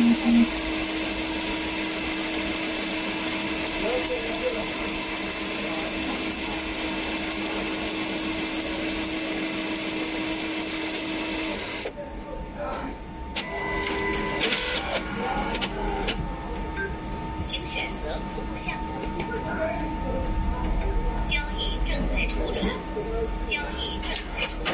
请选择服务项目交易正在处理交易正在处理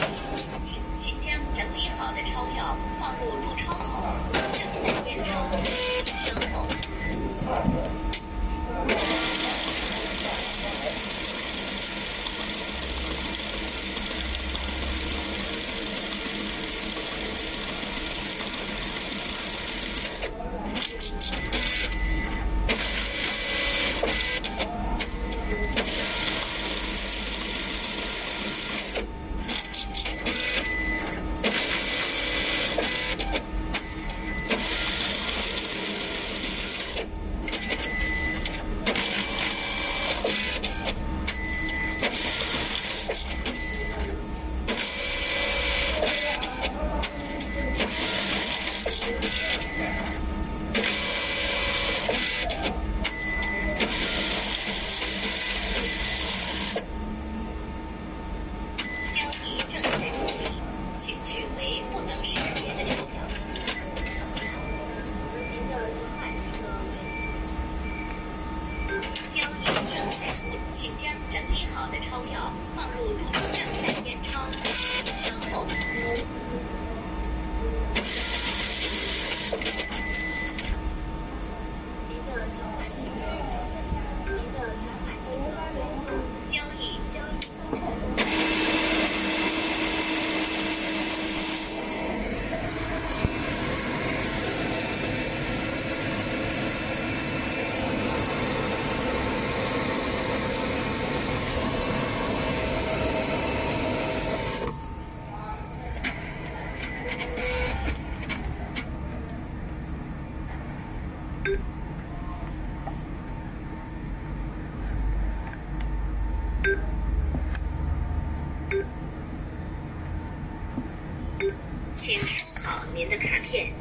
钞票放入如果正在验钞。然后好您的卡片。